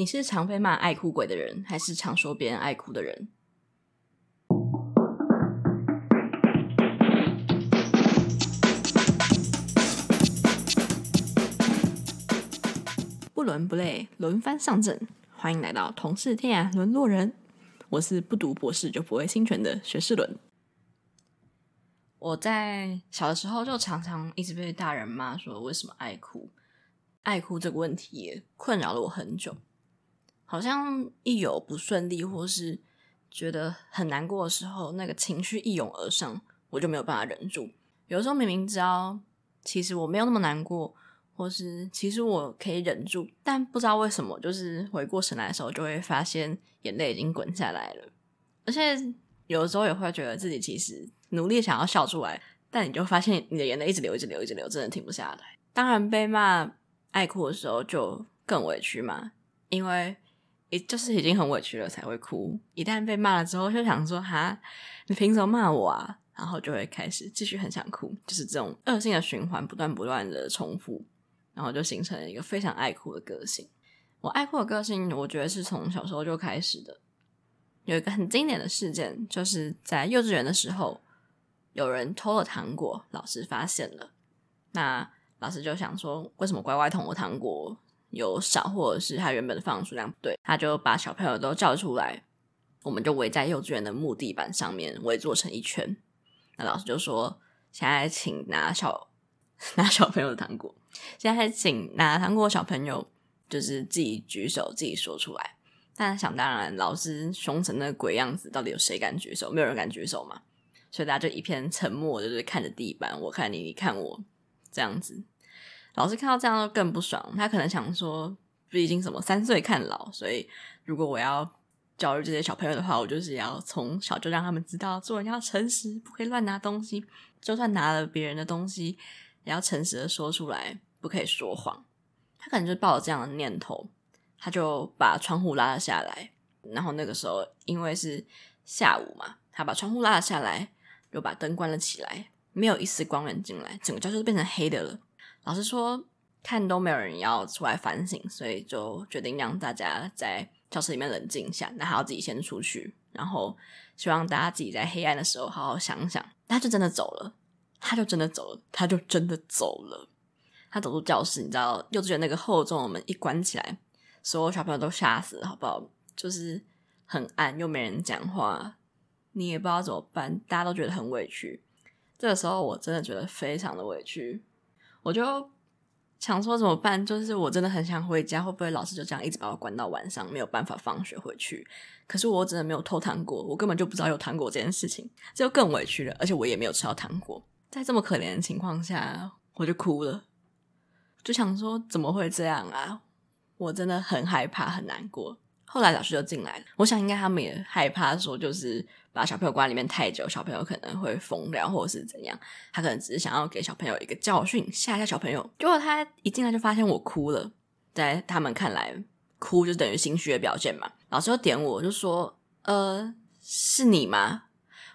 你是常被骂爱哭鬼的人，还是常说别人爱哭的人？不伦不类，轮番上阵，欢迎来到同是天涯沦落人。我是不读博士就不会侵权的学士伦。我在小的时候就常常一直被大人骂说为什么爱哭，爱哭这个问题也困扰了我很久。好像一有不顺利或是觉得很难过的时候，那个情绪一涌而上，我就没有办法忍住。有时候明明知道其实我没有那么难过，或是其实我可以忍住，但不知道为什么，就是回过神来的时候，就会发现眼泪已经滚下来了。而且有的时候也会觉得自己其实努力想要笑出来，但你就发现你的眼泪一直流，一直流，一直流，真的停不下来。当然被骂爱哭的时候就更委屈嘛，因为。也就是已经很委屈了才会哭，一旦被骂了之后，就想说哈，你凭什么骂我啊？然后就会开始继续很想哭，就是这种恶性的循环，不断不断的重复，然后就形成了一个非常爱哭的个性。我爱哭的个性，我觉得是从小时候就开始的。有一个很经典的事件，就是在幼稚园的时候，有人偷了糖果，老师发现了，那老师就想说，为什么乖乖捅我糖果？有少，或者是他原本放数量不对，他就把小朋友都叫出来，我们就围在幼稚园的木地板上面围坐成一圈。那老师就说：“现在请拿小 拿小朋友的糖果，现在请拿糖果小朋友就是自己举手，自己说出来。”但想当然，老师凶成那鬼样子，到底有谁敢举手？没有人敢举手嘛，所以大家就一片沉默，就是看着地板，我看你，你看我，这样子。老师看到这样就更不爽，他可能想说，毕竟什么三岁看老，所以如果我要教育这些小朋友的话，我就是要从小就让他们知道做人要诚实，不可以乱拿东西，就算拿了别人的东西，也要诚实的说出来，不可以说谎。他可能就抱着这样的念头，他就把窗户拉了下来，然后那个时候因为是下午嘛，他把窗户拉了下来，又把灯关了起来，没有一丝光源进来，整个教室都变成黑的了。老师说，看都没有人要出来反省，所以就决定让大家在教室里面冷静一下，那还要自己先出去，然后希望大家自己在黑暗的时候好好想想。他就真的走了，他就真的走了，他就真的走了。他走出教室，你知道，幼稚园那个厚重的门一关起来，所有小朋友都吓死了，好不好？就是很暗，又没人讲话，你也不知道怎么办，大家都觉得很委屈。这个时候，我真的觉得非常的委屈。我就想说怎么办？就是我真的很想回家，会不会老师就这样一直把我关到晚上，没有办法放学回去？可是我真的没有偷糖果，我根本就不知道有糖果这件事情，这就更委屈了。而且我也没有吃到糖果，在这么可怜的情况下，我就哭了，就想说怎么会这样啊？我真的很害怕，很难过。后来老师就进来了，我想应该他们也害怕，说就是把小朋友关里面太久，小朋友可能会疯掉或者是怎样。他可能只是想要给小朋友一个教训，吓一下小朋友。结果他一进来就发现我哭了，在他们看来，哭就等于心虚的表现嘛。老师就点我，就说：“呃，是你吗？”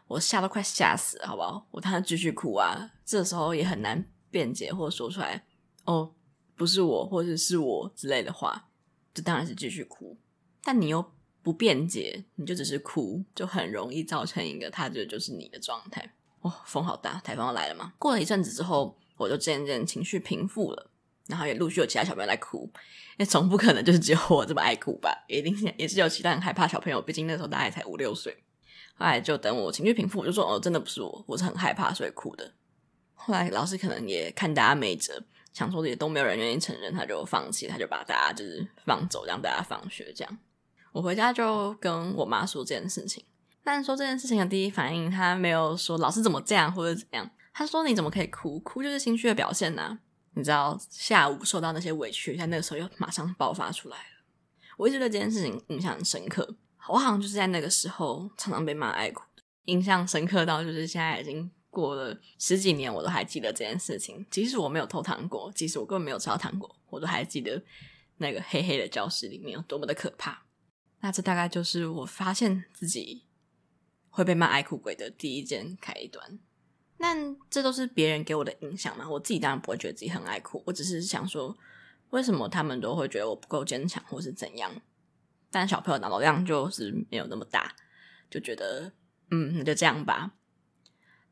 我吓都快吓死了，好不好？我当然继续哭啊。这时候也很难辩解或说出来，哦，不是我，或者是我之类的话，就当然是继续哭。但你又不辩解，你就只是哭，就很容易造成一个他觉得就是你的状态。哦，风好大，台风要来了嘛。过了一阵子之后，我就渐渐情绪平复了，然后也陆续有其他小朋友来哭。因为总不可能就是只有我这么爱哭吧？一定也是有其他很害怕小朋友，毕竟那时候大概才五六岁。后来就等我情绪平复，我就说：“哦，真的不是我，我是很害怕，所以哭的。”后来老师可能也看大家没辙，想说也都没有人愿意承认，他就放弃，他就把大家就是放走，让大家放学这样。我回家就跟我妈说这件事情，但说这件事情的第一反应，她没有说老师怎么这样或者怎样，她说你怎么可以哭？哭就是心虚的表现呐、你知道下午受到那些委屈，在那个时候又马上爆发出来了。我一直对这件事情印象很深刻，我好像就是在那个时候常常被骂爱哭，印象深刻到就是现在已经过了十几年，我都还记得这件事情。即使我没有偷糖果，即使我根本没有吃到糖果，我都还记得那个黑黑的教室里面有多么的可怕。那这大概就是我发现自己会被骂爱哭鬼的第一件开端。那这都是别人给我的影响嘛？我自己当然不会觉得自己很爱哭，我只是想说，为什么他们都会觉得我不够坚强，或是怎样？但小朋友脑容量就是没有那么大，就觉得嗯，那就这样吧。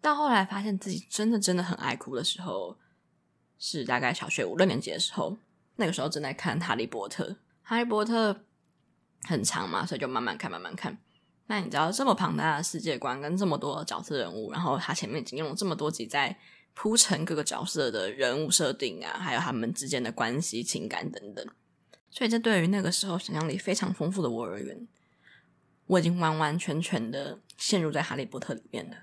到后来发现自己真的真的很爱哭的时候，是大概小学五六年级的时候。那个时候正在看《哈利波特》，《哈利波特》很长嘛，所以就慢慢看，慢慢看。那你知道这么庞大的世界观跟这么多角色人物，然后他前面已经用了这么多集在铺陈各个角色的人物设定啊，还有他们之间的关系、情感等等。所以这对于那个时候想象力非常丰富的我而言，我已经完完全全的陷入在《哈利波特》里面了。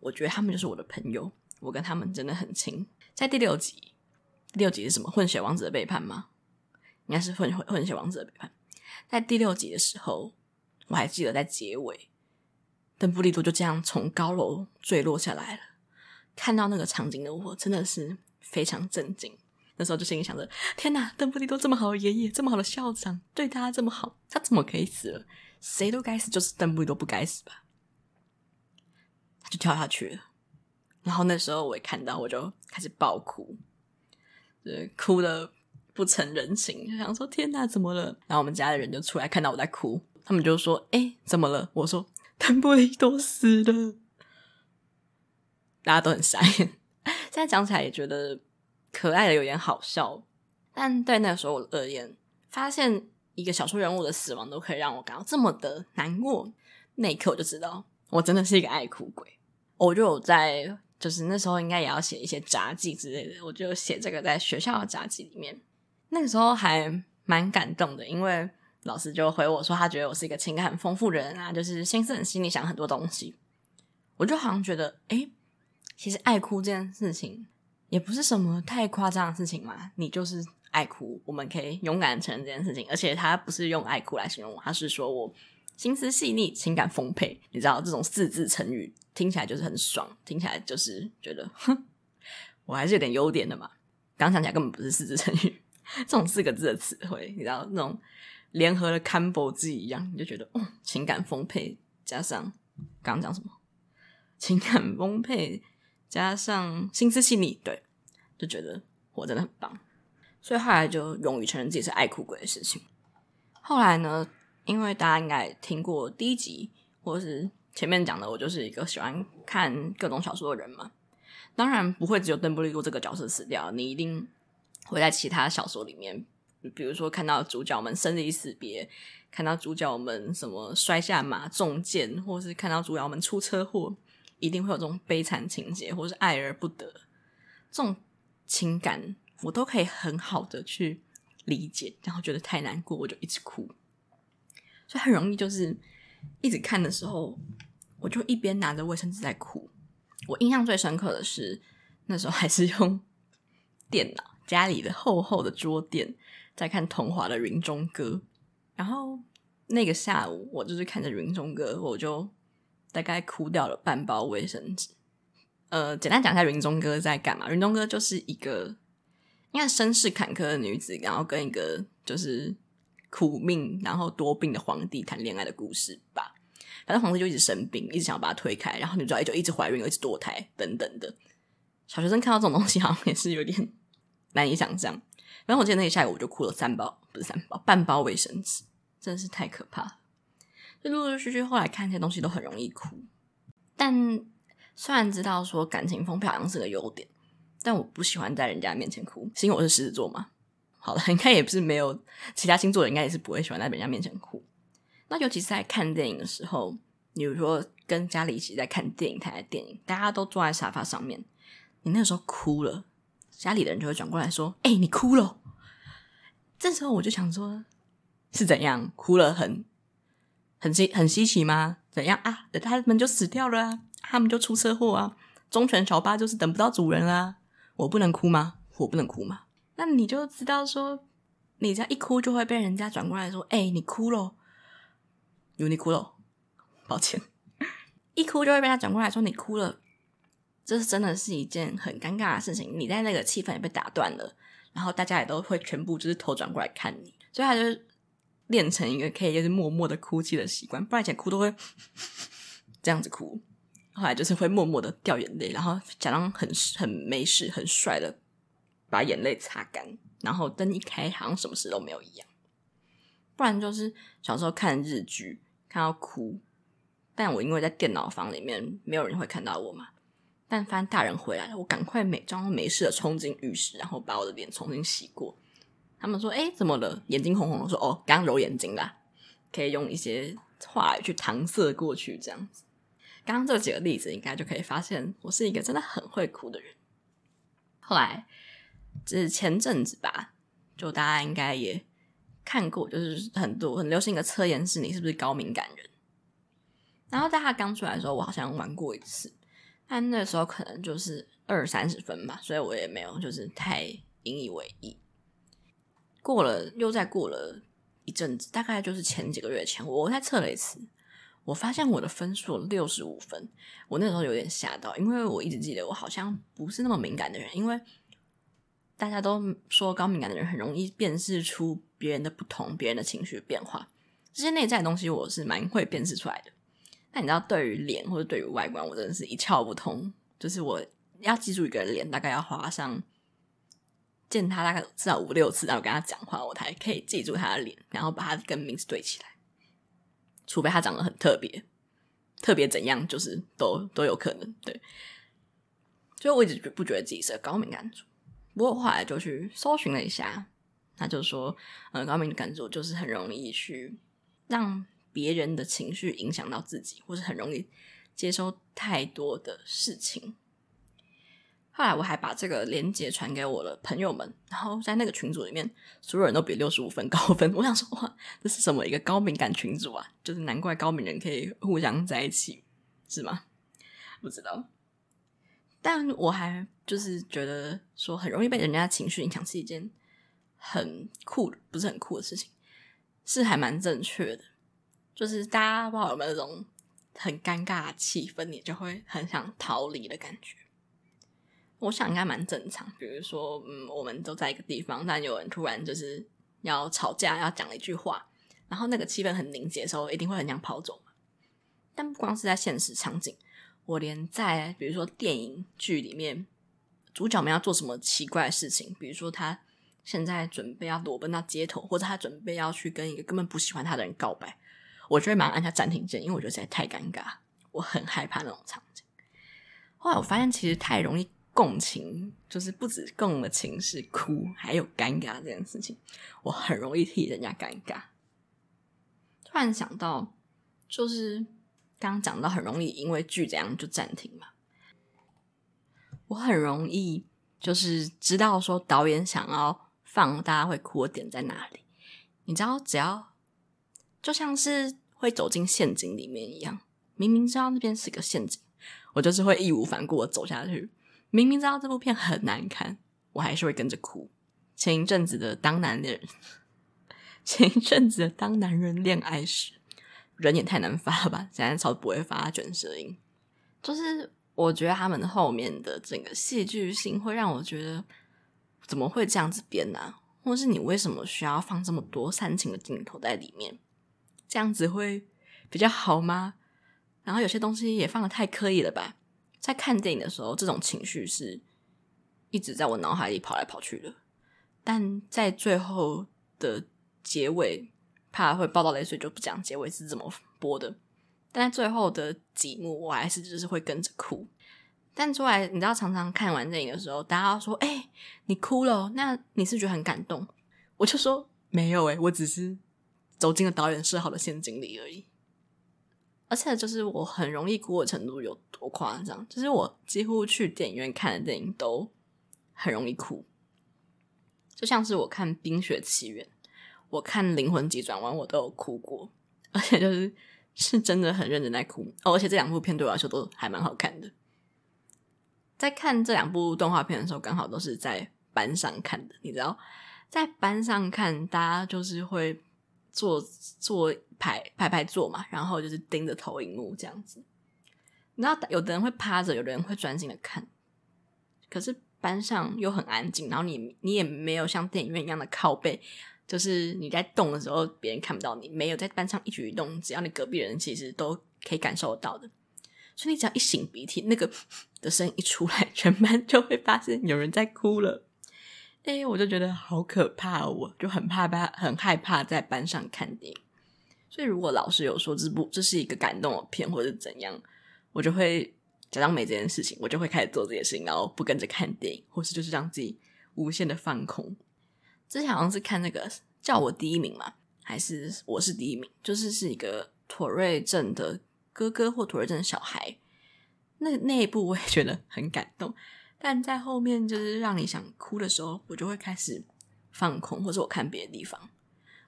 我觉得他们就是我的朋友，我跟他们真的很亲。在第六集，第六集是什么？混血王子的背叛吗？应该是混混混血王子的背叛。在第六集的时候，我还记得在结尾，邓布利多就这样从高楼坠落下来了。看到那个场景的我，真的是非常震惊。那时候就心里想着：天哪，邓布利多这么好的爷爷，这么好的校长，对他这么好，他怎么可以死了？谁都该死，就是邓布利多不该死吧？他就跳下去了，然后那时候我一看到，我就开始爆哭，对，哭的不成人形，就想说天哪，怎么了？然后我们家的人就出来看到我在哭，他们就说：“哎，怎么了？”我说：“邓布利多死了。”大家都很傻眼，现在讲起来也觉得可爱的有点好笑，但对那个时候我而言，发现一个小说人物的死亡都可以让我感到这么的难过，那一刻我就知道，我真的是一个爱哭鬼。我就有在，就是那时候应该也要写一些札记之类的，我就写这个在学校的札记里面。那个时候还蛮感动的，因为老师就回我说，他觉得我是一个情感很丰富的人啊，就是心思很细腻，想很多东西。我就好像觉得，诶，其实爱哭这件事情也不是什么太夸张的事情嘛，你就是爱哭，我们可以勇敢承认这件事情。而且他不是用爱哭来形容我，他是说我心思细腻，情感丰沛。你知道这种四字成语。听起来就是很爽，听起来就是觉得，哼，我还是有点优点的嘛。刚想起来根本不是四字成语，这种四个字的词汇，你知道那种联合的 combo 字一样，你就觉得，哦，情感丰沛加上刚刚讲什么，情感丰沛加上心思细腻，对，就觉得我真的很棒。所以后来就勇于承认自己是爱哭鬼的事情。后来呢，因为大家应该听过第一集，或是。前面讲的，我就是一个喜欢看各种小说的人嘛。当然不会只有邓布利多这个角色死掉，你一定会在其他小说里面，比如说看到主角们生离死别，看到主角们什么摔下马中箭，或是看到主角们出车祸，一定会有这种悲惨情节，或是爱而不得这种情感，我都可以很好的去理解，然后觉得太难过，我就一直哭，所以很容易就是一直看的时候。我就一边拿着卫生纸在哭。我印象最深刻的是那时候还是用电脑，家里的厚厚的桌垫在看桐华的《云中歌》。然后那个下午，我就是看着《云中歌》，我就大概哭掉了半包卫生纸。呃，简单讲一下《云中歌》在干嘛？《云中歌》就是一个应该身世坎坷的女子，然后跟一个就是苦命然后多病的皇帝谈恋爱的故事吧。反正皇帝就一直生病，一直想要把他推开，然后女主角就一直怀孕，一直堕胎，等等的。小学生看到这种东西，好像也是有点难以想象。反正我记得那一下午，我就哭了三包，不是三包，半包卫生纸，真的是太可怕了。就陆陆续续后来看这些东西都很容易哭，但虽然知道说感情丰沛好像是个优点，但我不喜欢在人家面前哭，是因为我是狮子座嘛。好了，应该也不是没有其他星座的，应该也是不会喜欢在人家面前哭。那尤其是在看电影的时候，比如说跟家里一起在看电影台的电影，大家都坐在沙发上面，你那时候哭了，家里的人就会转过来说：“哎、你哭了。”这时候我就想说，是怎样哭了很？很稀很稀奇吗？怎样啊？他们就死掉了？他们就出车祸啊？忠犬小八就是等不到主人啊？我不能哭吗？我不能哭吗？那你就知道说，你这样一哭就会被人家转过来说：“哎、你哭了。”有你哭了，抱歉，一哭就会被他转过来说你哭了，这是真的是一件很尴尬的事情。你在那个气氛也被打断了，然后大家也都会全部就是头转过来看你，所以他就练成一个可以就是默默的哭泣的习惯。不然以前哭都会 这样子哭，后来就是会默默的掉眼泪，然后假装很很没事、很帅的把眼泪擦干，然后灯一开，好像什么事都没有一样。不然就是小时候看日剧看到哭。但我因为在电脑房里面，没有人会看到我嘛。但凡大人回来了，我赶快没装没事的冲进浴室，然后把我的脸重新洗过。他们说：“哎，怎么了？眼睛红红的。”说：“哦，刚揉眼睛啦。”可以用一些话来去搪塞过去，这样子。刚刚这几个例子，应该就可以发现我是一个真的很会哭的人。后来，就是前阵子吧，就大家应该也看过，就是很多很流行的测验是你是不是高敏感人。然后在他刚出来的时候，我好像玩过一次，但那时候可能就是二三十分吧，所以我也没有就是太引以为意。过了又再过了一阵子，大概就是前几个月前，我再测了一次，我发现我的分数六十五分。我那时候有点吓到，因为我一直记得我好像不是那么敏感的人，因为大家都说高敏感的人很容易辨识出别人的不同、别人的情绪变化，这些内在的东西我是蛮会辨识出来的。那你知道，对于脸或者对于外观，我真的是一窍不通。就是我要记住一个人脸，大概要花上见他大概至少五六次，然后跟他讲话，我才可以记住他的脸，然后把他跟名字对起来。除非他长得很特别，特别怎样，就是都都有可能。对，所以我一直不觉得自己是个高敏感族。不过后来就去搜寻了一下，他就说，呃，高敏感族就是很容易去让。别人的情绪影响到自己，或是很容易接收太多的事情。后来我还把这个连结传给我的朋友们，然后在那个群组里面，所有人都比六十五分高分。我想说，哇，这是什么一个高敏感群组啊？就是难怪高敏人可以互相在一起，是吗？不知道。但我还就是觉得说，很容易被人家情绪影响是一件很酷，不是很酷的事情，是还蛮正确的。就是大家不知道有没有那种很尴尬的气氛，你就会很想逃离的感觉。我想应该蛮正常。比如说，嗯，我们都在一个地方，但有人突然就是要吵架，要讲一句话，然后那个气氛很凝结的时候，一定会很想跑走。但不光是在现实场景，我连在比如说电影剧里面，主角们要做什么奇怪的事情，比如说他现在准备要裸奔到街头，或者他准备要去跟一个根本不喜欢他的人告白。我就会马上按下暂停键，因为我觉得实在太尴尬，我很害怕那种场景。后来我发现，其实太容易共情，就是不止共的情是哭，还有尴尬这件事情，我很容易替人家尴尬。突然想到，就是刚刚讲到很容易因为剧这样就暂停嘛，我很容易就是知道说导演想要放大家会哭的点在哪里，你知道，只要。就像是会走进陷阱里面一样，明明知道那边是个陷阱，我就是会义无反顾的走下去。明明知道这部片很难看，我还是会跟着哭。前一阵子的当男人，前一阵子的当男人恋爱时，人也太难发了吧？现在超不会发卷舌音，就是我觉得他们后面的整个戏剧性会让我觉得，怎么会这样子编呢？或是你为什么需要放这么多煽情的镜头在里面？这样子会比较好吗？然后有些东西也放得太刻意了吧？在看电影的时候，这种情绪是一直在我脑海里跑来跑去的。但在最后的结尾，怕会爆到泪水就不讲结尾是怎么播的。但在最后的几幕，我还是就是会跟着哭。但出来，你知道，常常看完电影的时候，大家说：“哎，你哭了，那你是觉得很感动？”我就说：“没有诶，我只是。”走进了导演设好的陷阱里而已，而且就是我很容易哭的程度有多夸张？就是我几乎去电影院看的电影都很容易哭，就像是我看《冰雪奇缘》，我看《灵魂急转弯》，我都有哭过，而且就是是真的很认真在哭。而且这两部片对我来说都还蛮好看的。在看这两部动画片的时候，刚好都是在班上看的。你知道，在班上看，大家就是会。坐坐排排排坐嘛，然后就是盯着投影幕这样子。然后有的人会趴着，有的人会专心的看。可是班上又很安静，然后你你也没有像电影院一样的靠背，就是你在动的时候别人看不到你。没有在班上一举一动，只要你隔壁人其实都可以感受到的。所以你只要一擤鼻涕，那个 的声音一出来，全班就会发现有人在哭了。哎，我就觉得好可怕，我就很怕怕，很害怕在班上看电影。所以如果老师有说这部这是一个感动的片，或者怎样，我就会假装没这件事情，我就会开始做这件事情，然后不跟着看电影，或是就是让自己无限的放空。之前好像是看那个叫我第一名嘛，还是我是第一名，就是是一个妥瑞症的哥哥或妥瑞症的小孩，那那一部我也觉得很感动。但在后面就是让你想哭的时候，我就会开始放空，或者我看别的地方。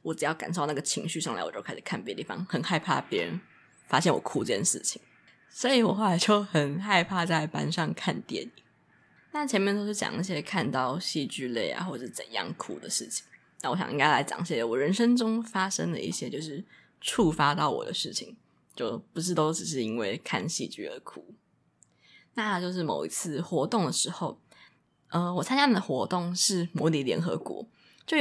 我只要感受到那个情绪上来，我就开始看别的地方，很害怕别人发现我哭这件事情。所以我后来就很害怕在班上看电影。那前面都是讲一些看到戏剧类啊，或者怎样哭的事情。那我想应该来讲一些我人生中发生的一些就是触发到我的事情，就不是都只是因为看戏剧而哭。那就是某一次活动的时候，呃，我参加的活动是模拟联合国，就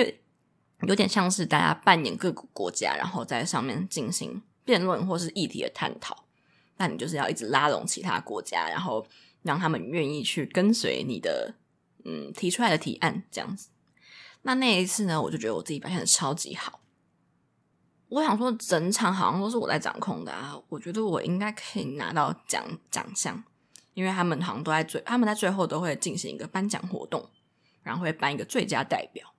有点像是大家扮演各个国家，然后在上面进行辩论或是议题的探讨。那你就是要一直拉拢其他国家，然后让他们愿意去跟随你的嗯提出来的提案，这样子。那那一次呢，我就觉得我自己表现的超级好。我想说，整场好像都是我在掌控的啊，我觉得我应该可以拿到奖奖项。因为他们好像都在最，他们在最后都会进行一个颁奖活动，然后会颁一个最佳代表。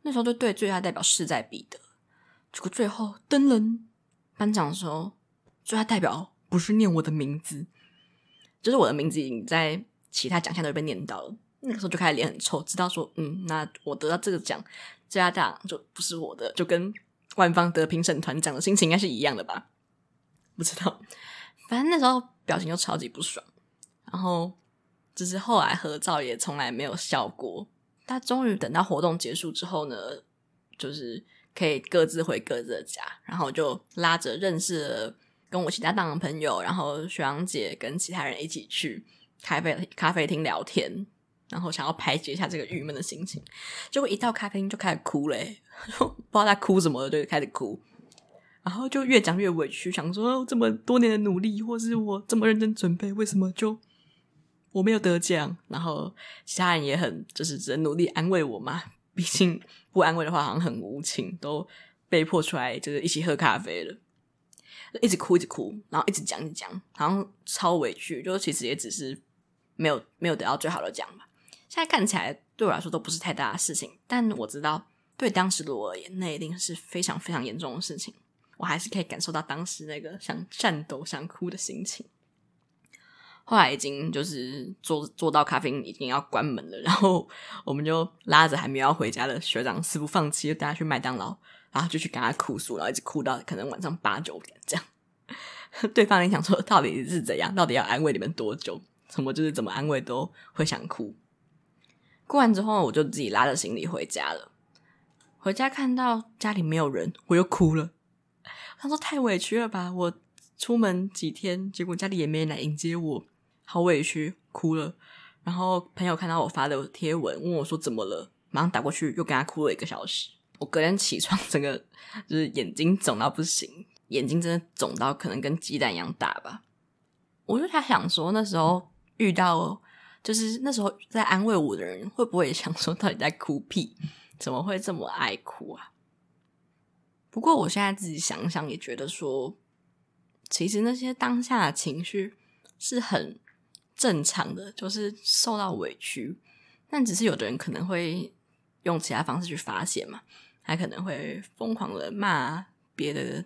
那时候就对最佳代表势在必得。结果最后登人颁奖的时候，最佳代表不是念我的名字，就是我的名字已经在其他奖项都被念到了。那个时候就开始脸很臭，知道说，嗯，那我得到这个奖，最佳奖就不是我的，就跟万芳得评审团奖的心情应该是一样的吧？不知道，反正那时候表情就超级不爽。然后，就是后来合照也从来没有笑过。他终于等到活动结束之后呢，就是可以各自回各自的家，然后就拉着认识了跟我其他档的朋友，然后学长姐跟其他人一起去咖啡咖啡厅聊天，然后想要排解一下这个郁闷的心情。结果一到咖啡厅就开始哭嘞，不知道在哭什么，就开始哭。然后就越讲越委屈，想说这么多年的努力，或是我这么认真准备，为什么就？我没有得奖，然后其他人也很就是只能努力安慰我嘛。毕竟不安慰的话，好像很无情，都被迫出来就是一起喝咖啡了，一直哭一直哭，然后一直讲一直讲，好像超委屈。就其实也只是没有没有得到最好的奖吧。现在看起来对我来说都不是太大的事情，但我知道对当时的我而言，那一定是非常非常严重的事情。我还是可以感受到当时那个想颤抖、想哭的心情。后来已经就是坐坐到咖啡已经要关门了，然后我们就拉着还没有要回家的学长死不放弃，就带他去麦当劳，然后就去跟他哭诉，然后一直哭到可能晚上八九点这样。对方也想说到底是怎样，到底要安慰你们多久？什么就是怎么安慰都会想哭。哭完之后，我就自己拉着行李回家了。回家看到家里没有人，我又哭了。他说太委屈了吧，我出门几天，结果家里也没人来迎接我。好委屈，哭了。然后朋友看到我发的贴文，问我说怎么了，马上打过去，又跟他哭了一个小时。我隔天起床，整个就是眼睛肿到不行，眼睛真的肿到可能跟鸡蛋一样大吧。我就在想说，那时候遇到，就是那时候在安慰我的人，会不会也想说，到底在哭屁？怎么会这么爱哭啊？不过我现在自己想想，也觉得说，其实那些当下的情绪是很。正常的就是受到委屈，但只是有的人可能会用其他方式去发泄嘛，还可能会疯狂的骂别的，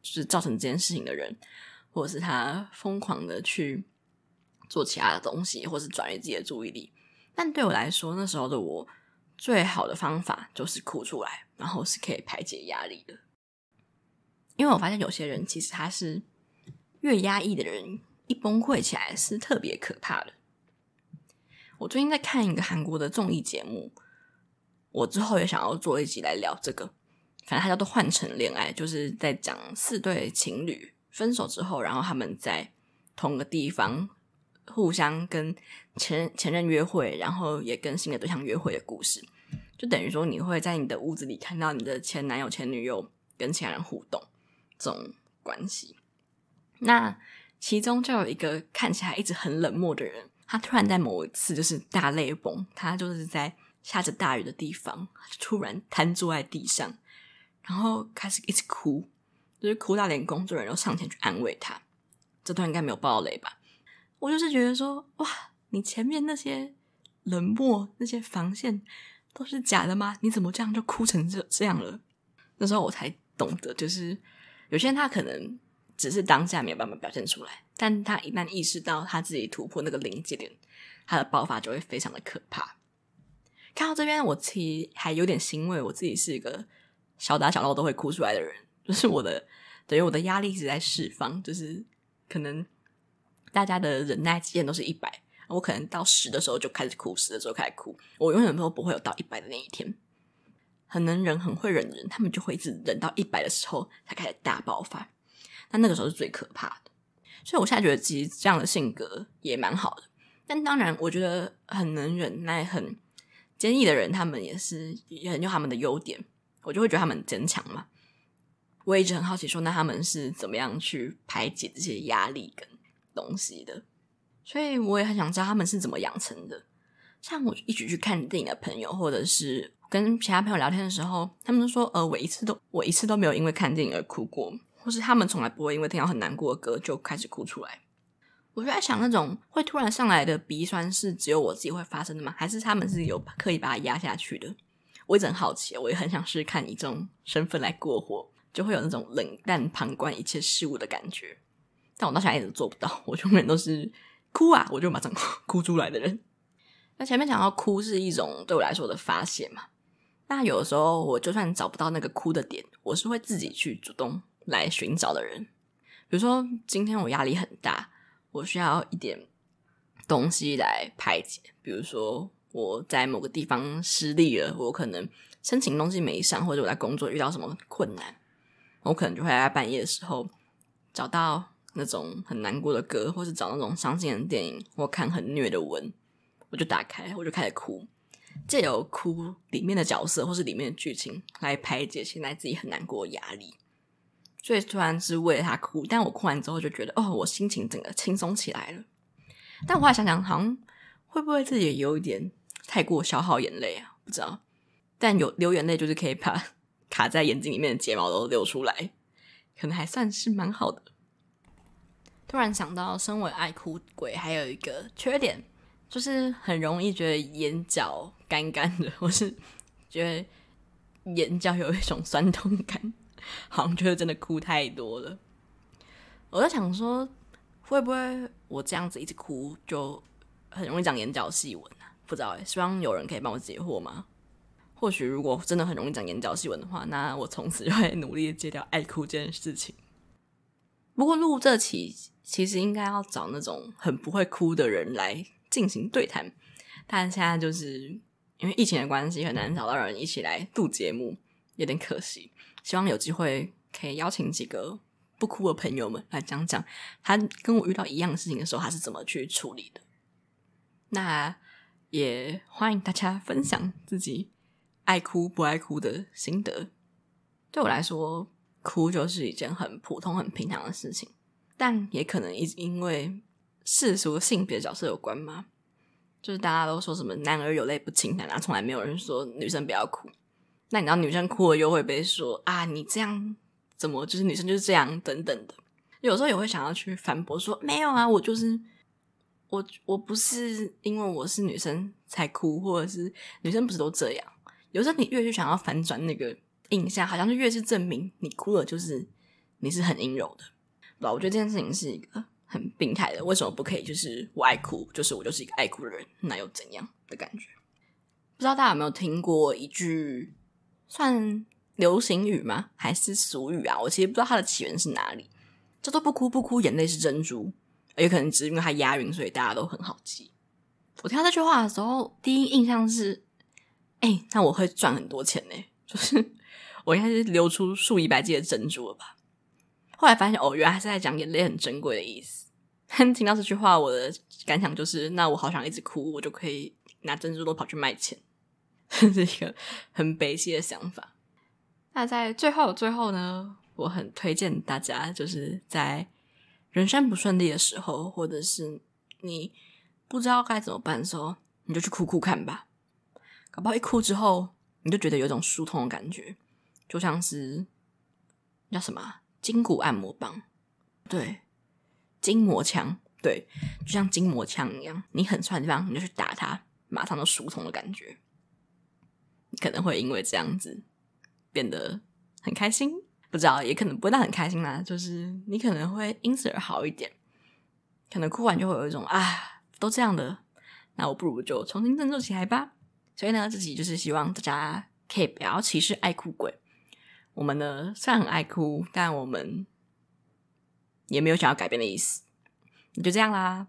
就是造成这件事情的人，或者是他疯狂的去做其他的东西，或是转移自己的注意力。但对我来说，那时候的我最好的方法就是哭出来，然后是可以排解压力的。因为我发现有些人其实他是越压抑的人。一崩溃起来是特别可怕的。我最近在看一个韩国的综艺节目，我之后也想要做一集来聊这个。反正它叫做《换乘恋爱》，就是在讲四对情侣分手之后，然后他们在同个地方互相跟前前任约会，然后也跟新的对象约会的故事。就等于说，你会在你的屋子里看到你的前男友、前女友跟其他人互动这种关系。那其中就有一个看起来一直很冷漠的人，他突然在某一次就是大泪崩，他就是在下着大雨的地方，突然瘫坐在地上，然后开始一直哭，就是哭到连工作人员都上前去安慰他。这段应该没有爆雷吧？我就是觉得说，哇，你前面那些冷漠、那些防线都是假的吗？你怎么这样就哭成这这样了？那时候我才懂得，就是有些人他可能只是当下没有办法表现出来，但他一旦意识到他自己突破那个临界点，他的爆发就会非常的可怕。看到这边，我其实还有点欣慰，我自己是一个小打小闹都会哭出来的人，就是我的等于我的压力一直在释放，就是可能大家的忍耐极限都是一百，我可能到十的时候就开始哭，十的时候开始哭，我永远都不会有到一百的那一天。很能忍、很会忍的人，他们就会一直忍到一百的时候才开始大爆发。但那个时候是最可怕的。所以我现在觉得，其实这样的性格也蛮好的。但当然，我觉得很能忍耐、很坚毅的人，他们也是也很有他们的优点。我就会觉得他们很坚强嘛。我一直很好奇，说那他们是怎么样去排解这些压力跟东西的？所以我也很想知道他们是怎么养成的。像我一起去看电影的朋友，或者是。跟其他朋友聊天的时候，他们都说：“呃，我一次都我一次都没有因为看电影而哭过，或是他们从来不会因为听到很难过的歌就开始哭出来。”我就在想，那种会突然上来的鼻酸是只有我自己会发生的吗？还是他们是有刻意把它压下去的？我一直很好奇，我也很想试试看以这种身份来过活，就会有那种冷淡旁观一切事物的感觉。但我到现在一直做不到，我永远都是哭啊，我就马上 哭出来的人。那前面讲到哭是一种对我来说的发泄嘛。那有的时候，我就算找不到那个哭的点，我是会自己去主动来寻找的人。比如说，今天我压力很大，我需要一点东西来排解。比如说，我在某个地方失利了，我可能申请东西没上，或者我在工作遇到什么困难，我可能就会在半夜的时候找到那种很难过的歌，或是找那种伤心的电影，或看很虐的文，我就打开，我就开始哭。借由哭里面的角色或是里面的剧情来排解现在自己很难过压力，所以突然是为了他哭，但我哭完之后就觉得哦，我心情整个轻松起来了。但我后来想想，好像会不会自己有一点太过消耗眼泪啊？不知道。但有流眼泪就是可以把 卡在眼睛里面的睫毛都流出来，可能还算是蛮好的。突然想到，身为爱哭鬼，还有一个缺点。就是很容易觉得眼角干干的，或是觉得眼角有一种酸痛感，好像觉得真的哭太多了。我在想说，会不会我这样子一直哭，就很容易长眼角细纹啊？不知道，希望有人可以帮我解惑吗？或许如果真的很容易长眼角细纹的话，那我从此就会努力戒掉爱哭这件事情。不过录这期其实应该要找那种很不会哭的人来。进行对谈，但现在就是因为疫情的关系，很难找到人一起来录节目，有点可惜。希望有机会可以邀请几个不哭的朋友们来讲讲，他跟我遇到一样的事情的时候，他是怎么去处理的。那也欢迎大家分享自己爱哭不爱哭的心得。对我来说，哭就是一件很普通、很平常的事情，但也可能因因为。世俗性别角色有关吗？就是大家都说什么“男儿有泪不轻弹”，然后从来没有人说女生不要哭。那你知道女生哭了又会被说啊，你这样怎么就是女生就是这样等等的。有时候也会想要去反驳说没有啊，我就是我我不是因为我是女生才哭，或者是女生不是都这样。有时候你越去想要反转那个印象，好像就越是证明你哭了就是你是很阴柔的。不，我觉得这件事情是一个。很病态的，为什么不可以？就是我爱哭，就是我就是一个爱哭的人，那又怎样的感觉？不知道大家有没有听过一句算流行语吗？还是俗语啊？我其实不知道它的起源是哪里。叫做“不哭不哭，眼泪是珍珠”，也可能只是因为它押韵，所以大家都很好记。我听到这句话的时候，第一印象是：哎、欸，那我会赚很多钱呢，就是我应该是流出数以百计的珍珠了吧？后来发现，哦，原来还是在讲眼泪很珍贵的意思。听到这句话，我的感想就是，那我好想一直哭，我就可以拿珍珠都跑去卖钱，这 是一个很悲戚的想法。那在最后最后呢，我很推荐大家，就是在人生不顺利的时候，或者是你不知道该怎么办的时候，你就去哭哭看吧。搞不好一哭之后，你就觉得有一种疏通的感觉，就像是叫什么筋骨按摩棒，对，筋膜枪，对，就像筋膜枪一样，你很酸的地方，你就去打它，马上就疏通的感觉。你可能会因为这样子变得很开心，不知道，也可能不会到很开心啦，就是你可能会因此而好一点，可能哭完就会有一种啊，都这样的，那我不如就重新振作起来吧。所以呢，自己就是希望大家可以不要歧视爱哭鬼。我们呢，虽然很爱哭，但我们也没有想要改变的意思。你就这样啦。